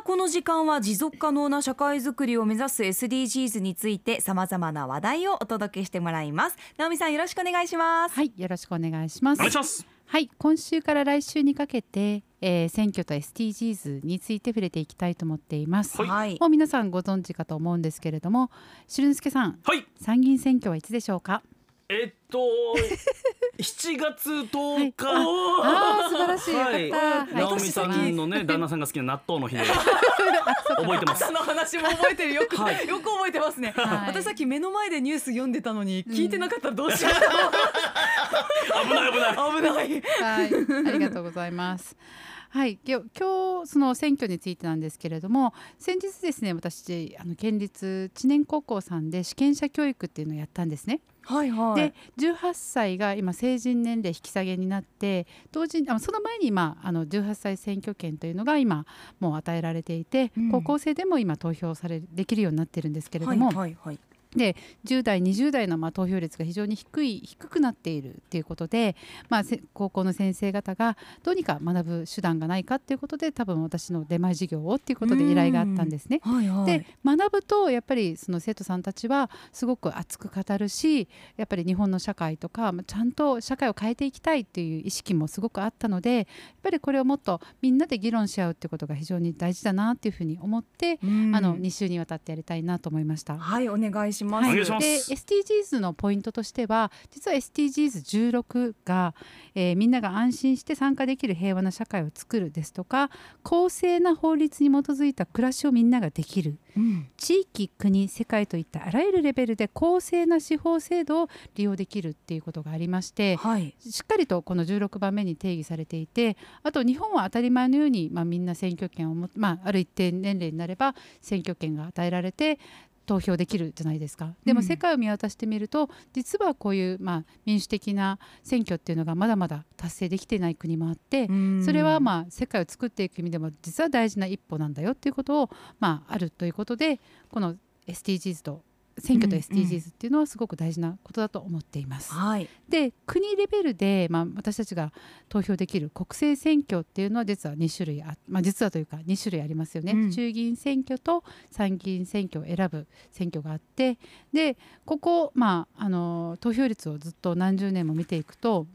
あこの時間は持続可能な社会づくりを目指す SDGs についてさまざまな話題をお届けしてもらいます。直美さんよろしくお願いします。はいよろしくお願いします。お願いします。はい今週から来週にかけて、えー、選挙と SDGs について触れていきたいと思っています、はい。もう皆さんご存知かと思うんですけれどもしるんすけさんはい。参議院選挙はいつでしょうか？えっと7月10日、ああ素晴らしい、はい。直美さんのね旦那さんが好きな納豆の日で。覚えてますその話も覚えてる。よく、はい。よく覚えてますね、はい。私さっき目の前でニュース読んでたのに聞いてなかったらどうしよう、危ない危ない。危ない。はい、ありがとうございます。はい、今日今日その選挙についてなんですけれども先日ですね私あの県立知念高校さんで試験者教育っていうのをやったんですね。はいはい。で18歳が今成人年齢引き下げになって同時にあのその前に今あの18歳選挙権というのが今もう与えられていて、うん。高校生でも今投票されできるようになってるんですけれども、はいはいはいで10代20代のまあ投票率が非常に低い低くなっているということで、まあ、せ高校の先生方がどうにか学ぶ手段がないかということで多分私の出前授業をっていうことで依頼があったんですね。はいはいで学ぶとやっぱりその生徒さんたちはすごく熱く語るしやっぱり日本の社会とかまあちゃんと社会を変えていきたいっていう意識もすごくあったのでやっぱりこれをもっとみんなで議論し合うってことが非常に大事だなっていうふうに思って、うんあの2週にわたってやりたいなと思いました。はいお願いします、お願いします。で SDGs のポイントとしては実は SDGs16 が、えーみんなが安心して参加できる平和な社会を作るですとか公正な法律に基づいた暮らしをみんなができる。うん。地域国世界といったあらゆるレベルで公正な司法制度を利用できるっていうことがありましてはい。しっかりとこの16番目に定義されていてあと日本は当たり前のように、まあ、みんな選挙権をも、まあ、ある一定年齢になれば選挙権が与えられて投票できるじゃないですか。でもうん世界を見渡してみると、実はこういう、まあ、民主的な選挙っていうのがまだまだ達成できていない国もあって、それはまあ世界を作っていく意味でも実は大事な一歩なんだよっていうことを、まあ、あるということでこの SDGs と選挙と SDGs っていうのはすごく大事なことだと思っています。はい。で国レベルで、まあ、私たちが投票できる国政選挙っていうのは実は2種類あ、まあ、実はというか2種類ありますよね、うん。衆議院選挙と参議院選挙を選ぶ選挙があってでここ、まあ、あの投票率をずっと何十年も見ていくと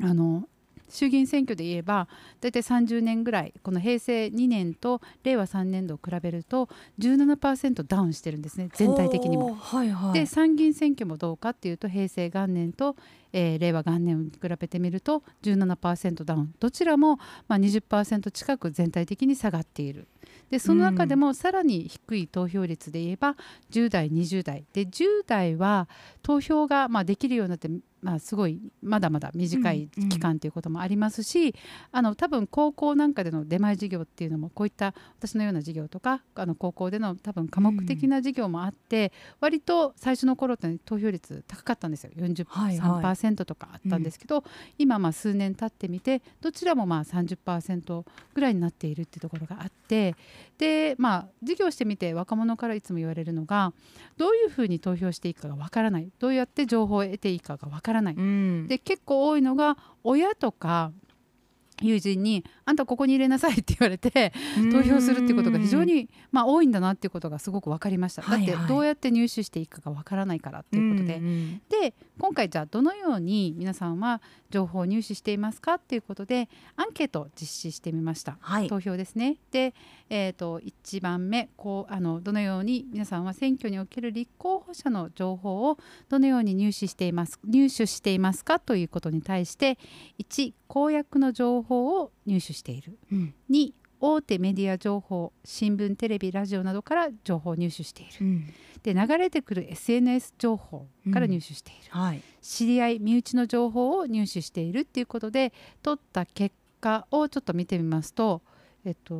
あの衆議院選挙で言えば大体30年ぐらいこの平成2年と令和3年度を比べると17%ダウンしてるんですね全体的にも。はいはいで参議院選挙もどうかっていうと平成元年と、えー令和元年を比べてみると17%ダウン。どちらも、まあ、20%近く全体的に下がっている。でその中でもさらに低い投票率で言えば10代20代。で10代は投票がまあできるようになって、まあ、すごいまだまだ短いうんうん。期間ということもありますし、あの多分高校なんかでの出前授業っていうのもこういった私のような授業とかあの高校での多分科目的な授業もあって、割と最初の頃って投票率高かったんですよ。はいはい43%とかあったんですけど、今まあ数年経ってみてどちらもまあ30%ぐらいになっているっていうところがあってでまあ授業してみて若者からいつも言われるのがどういうふうに投票していいかがわからないどうやって情報を得ていいかがわからない。うんで結構多いのが親とか友人に「あんたここに入れなさい」って言われて投票するっていうことが非常に、まあ、多いんだなっていうことがすごく分かりました。はいはいだってどうやって入手していくかが分からないからっていうことで。んんで今回じゃあどのように皆さんは情報を入手していますかっていうことでアンケートを実施してみました。はい投票ですね。で、えー、と1番目こうあのどのように皆さんは選挙における立候補者の情報をどのように入手しています入手していますかということに対して1公約の情報を入手している。うん。2大手メディア情報新聞テレビラジオなどから情報を入手している。うん。で流れてくる SNS 情報から入手している、はい。知り合い身内の情報を入手しているっていうことで取った結果をちょっと見てみますとえっと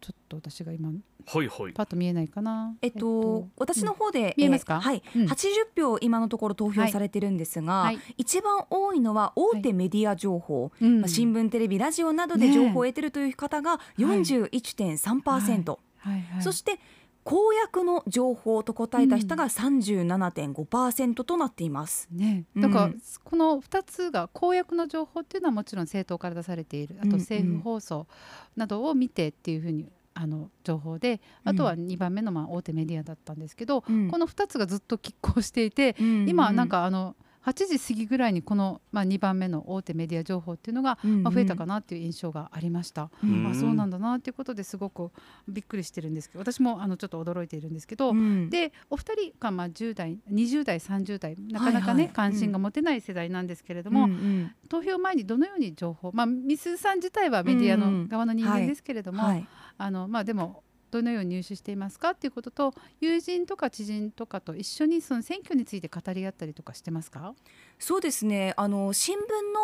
ちょっと私が今はいはい。パッと見えないかな。えっと、私の方で、見えますか？ーはい、うん。80票今のところ投票されてるんですが、はい。一番多いのは大手メディア情報、うん。まあ新聞テレビラジオなどで情報を得てるという方が41.3%、はい。はい。そして公約の情報と答えた人が37.5%となっています。ね、うん。だからこの2つが公約の情報っていうのはもちろん政党から出されている。あとうんうん。政府放送などを見てっていうふうにあの情報であとは2番目のまあ大手メディアだったんですけど、うん。この2つがずっと拮抗していて、うん。今なんかあの8時過ぎぐらいにこの、まあ、2番目の大手メディア情報っていうのが、まあ、増えたかなっていう印象がありました。うんあそうなんだなっていうことですごくびっくりしてるんですけど私もあのちょっと驚いているんですけど、うん。でお二人がまあ10代20代30代なかなかね、はいはい。関心が持てない世代なんですけれども、うんうん。投票前にどのように情報まあミスさん自体はメディアうんうん。の側の人間ですけれども、はい。あのまあでもどのように入手していますかっていうことと友人とか知人とかと一緒にその選挙について語り合ったりとかしてますか？そうですね。あの新聞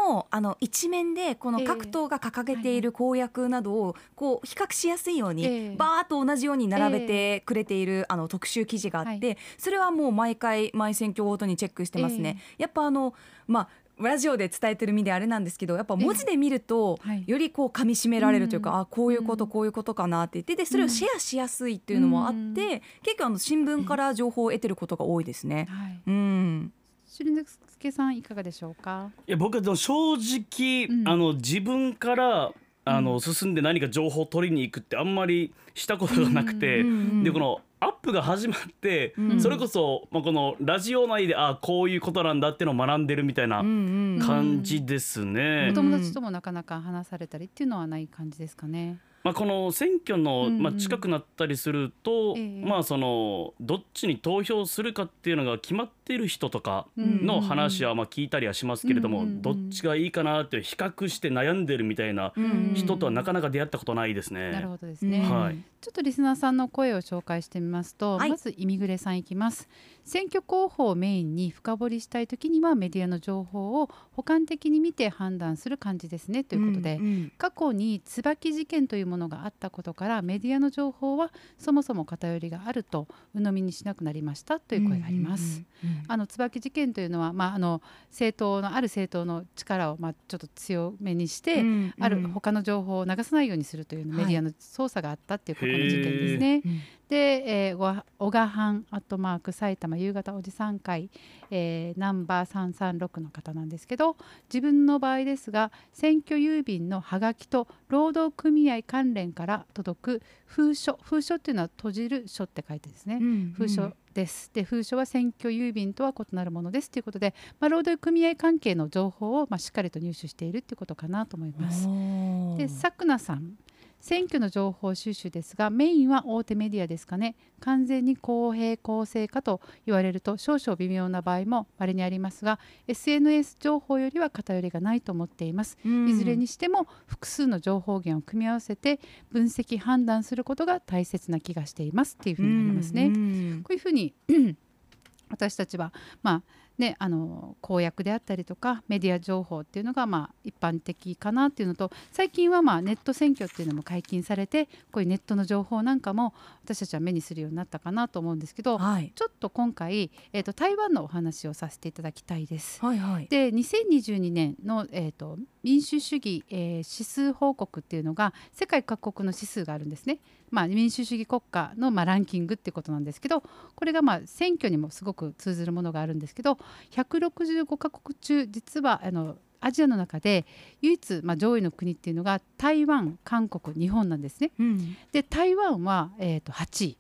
のあの一面でこのええ各党が掲げている公約などをこう比較しやすいように、ええ。バーッと同じように並べてくれている、あの特集記事があって、はそれはもう毎回毎選挙ごとにチェックしてますね。やっぱあのまあラジオで伝えてる身であれなんですけどやっぱ文字で見ると、はい。よりこう噛み締められるというか、うん。あこういうことうん。こういうことかなって言ってでそれをシェアしやすいっていうのもあって、うん。結構あの新聞から情報を得てることが多いですね。はい。うん、しりんすけさんいかがでしょうか？いや僕は正直、うん。あの自分からあの、うん進んで何か情報を取りに行くってあんまりしたことがなくて、うんうん。でこのプが始まって、うんそれこそ、まあ、このラジオ内であこういうことなんだっていうのを学んでるみたいなうんうん感じですね。お友達ともなかなか話されたりっていうのはない感じですかね。まあ、この選挙の、まあ、近くなったりすると、ええ。まあそのどっちに投票するかっていうのが決まっている人とかうんの話はまあ聞いたりはしますけれども、どっちがいいかなって比較して悩んでるみたいなうん。人とはなかなか出会ったことないですね。なるほどですね。はい。ちょっとリスナーさんの声を紹介してみますと、はい。まずイミグレさんいきます選挙候補をメインに深掘りしたい時にはメディアの情報を補完的に見て判断する感じですねということで、んん。過去に椿事件というものがあったことからメディアの情報はそもそも偏りがあると鵜呑みにしなくなりましたという声があります。あの椿事件というのは、まあ、あの政党のある政党の力を、まあ、ちょっと強めにして、うんあるうん他の情報を流さないようにするというメディアの操作があったっていう過去の事件ですね。うん。で、えー、ご小賀藩アットマーク埼玉夕方おじさん会、えーナンバー336の方なんですけど自分の場合ですが選挙郵便のハガキと労働組合関連から届く封書封書っていうのは閉じる書って書いてですね。うん封書です。で封書は選挙郵便とは異なるものですということで、まあ、労働組合関係の情報をまあしっかりと入手しているということかなと思います。でさくなさん選挙の情報収集ですがメインは大手メディアですかね。完全に公平公正かと言われると少々微妙な場合も稀にありますが SNS 情報よりは偏りがないと思っています。うん。いずれにしても複数の情報源を組み合わせて分析判断することが大切な気がしていますっていうふうになりますね。うんうん。こういうふうに 私たちは、まあね、あの公約であったりとかメディア情報っていうのがまあ一般的かなっていうのと最近はまあネット選挙っていうのも解禁されてこういうネットの情報なんかも私たちは目にするようになったかなと思うんですけどはいちょっと今回、えー、と台湾のお話をさせていただきたいです。はいはいで2022年の、えー、と民主主義、えー指数報告っていうのが世界各国の指数があるんですね。まあ、民主主義国家の、まあ、ランキングっていうことなんですけどこれが、まあ、選挙にもすごく通ずるものがあるんですけど165カ国中実はあのアジアの中で唯一、まあ、上位の国っていうのが台湾韓国日本なんですね。うん。で台湾は、えー、と8位。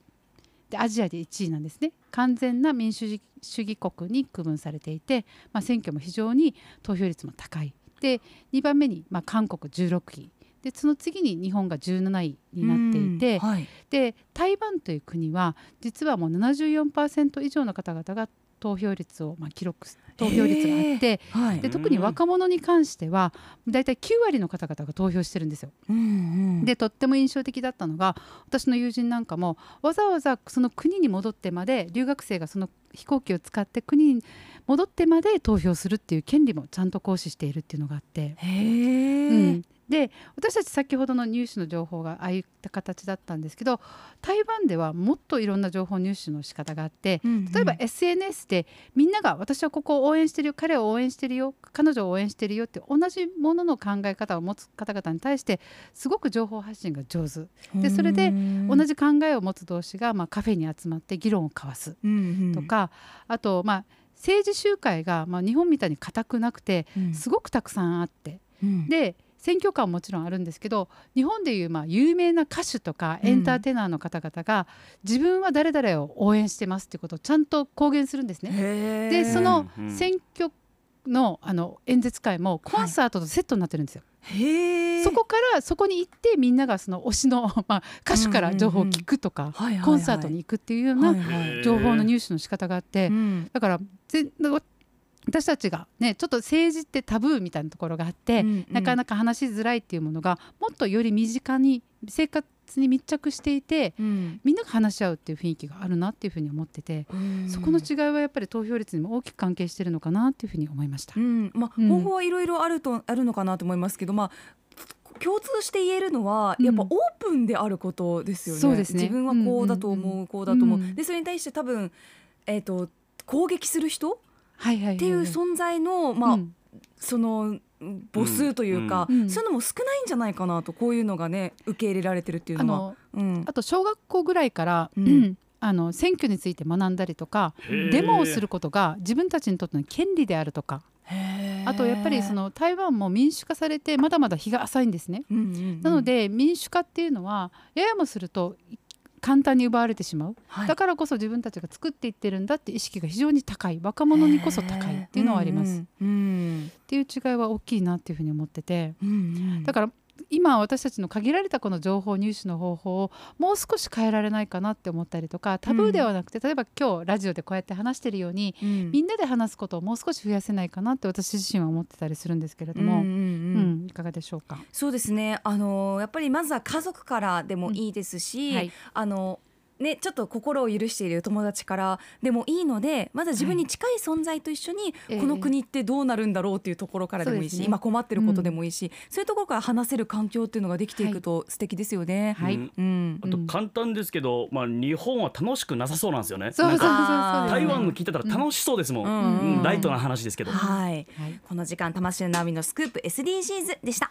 でアジアで1位なんですね。完全な民主主義国に区分されていて、まあ、選挙も非常に投票率も高い。で2番目に、まあ、韓国16位でその次に日本が17位になっていて、うんはい。で台湾という国は実はもう74%以上の方々が投票率を、まあ、記録投票率があってはい。で特に若者に関してはだいたい9割の方々が投票してるんですよ。うんうん。でとっても印象的だったのが私の友人なんかもわざわざその国に戻ってまで留学生がその飛行機を使って国に戻ってまで投票するっていう権利もちゃんと行使しているっていうのがあって。うん、で私たち先ほどの入手の情報がああいった形だったんですけど台湾ではもっといろんな情報入手の仕方があってうんうん。例えば SNS でみんなが私はここを応援してるよ彼を応援してるよ彼女を応援してるよって同じものの考え方を持つ方々に対してすごく情報発信が上手。でそれで同じ考えを持つ同士がまあカフェに集まって議論を交わすとか、あとまあ政治集会がまあ日本みたいに固くなくてうん。すごくたくさんあってうん。で選挙カーももちろんあるんですけど日本でいうまあ有名な歌手とかエンターテイナーの方々が、自分は誰々を応援してますってことをちゃんと公言するんですね。でその選挙のあの演説会もコンサートとセットになってるんですよ。へー。そこからそこに行ってみんながその推しの、まあ、歌手から情報を聞くとか、はいはいはい。コンサートに行くっていうようはいなはい。情報の入手の仕方があって、うん。だからぜ私たちがねちょっと政治ってタブーみたいなところがあって、うんうん。なかなか話しづらいっていうものがもっとより身近に生活に密着していてうん。みんなが話し合うっていう雰囲気があるなっていうふうに思ってて、そこの違いはやっぱり投票率にも大きく関係してるのかなっていうふうに思いました。うん。まあ、うん。方法はいろいろあるとあるのかなと思いますけど、まあ共通して言えるのはうん。やっぱオープンであることですよね。ね。自分はこうだと思う、うんうんうんこうだと思う。うんでそれに対して多分えっ、と攻撃する人はいはいはいはい。っていう存在の、まあ、うん。その母数というか、うん。うん。そういうのも少ないんじゃないかなとこういうのがね受け入れられてるっていうあのは。のうん。あと小学校ぐらいから、うん。あの選挙について学んだりとかデモをすることが自分たちにとっての権利であるとか。あとやっぱりそ、の台湾も民主化されてまだまだ日が浅いんですね。うんうんうん。なの、で民主化っていうのはややもすると簡単に奪われてしまう、はい。だからこそ自分たちが作っていってるんだって意識が非常に高い。若者にこそ高いっていうのはあります、っうんうん。ていう違いは大きいなっていうふうに思ってて。うんうん。だから今私たちの限られたこの情報入手の方法をもう少し変えられないかなって思ったりとかタブーではなくて、例えば今日ラジオでこうやって話してるようにうん。みんなで話すことをもう少し増やせないかなって私自身は思ってたりするんですけれども、うんうんうんうんいかがでしょうか？そうですね。あのやっぱりまずは家族からでもいいですし、はいあのねちょっと心を許している友達からでもいいので、まずは自分に近い存在と一緒に、ええ。この国ってどうなるんだろうっていうところからでもいいし、今困ってることでもいいし、そういうところから話せる環境っていうのができていくと素敵ですよね。はい。うん。うん。あと簡単ですけど、まあ日本は楽しくなさそうなんですよね。そうそうそう台湾の聞いてたら楽しそうですもん。うん。うん。ライトな話ですけど。はい。はい。この時間魂のナオミのスクープ SDGs でした。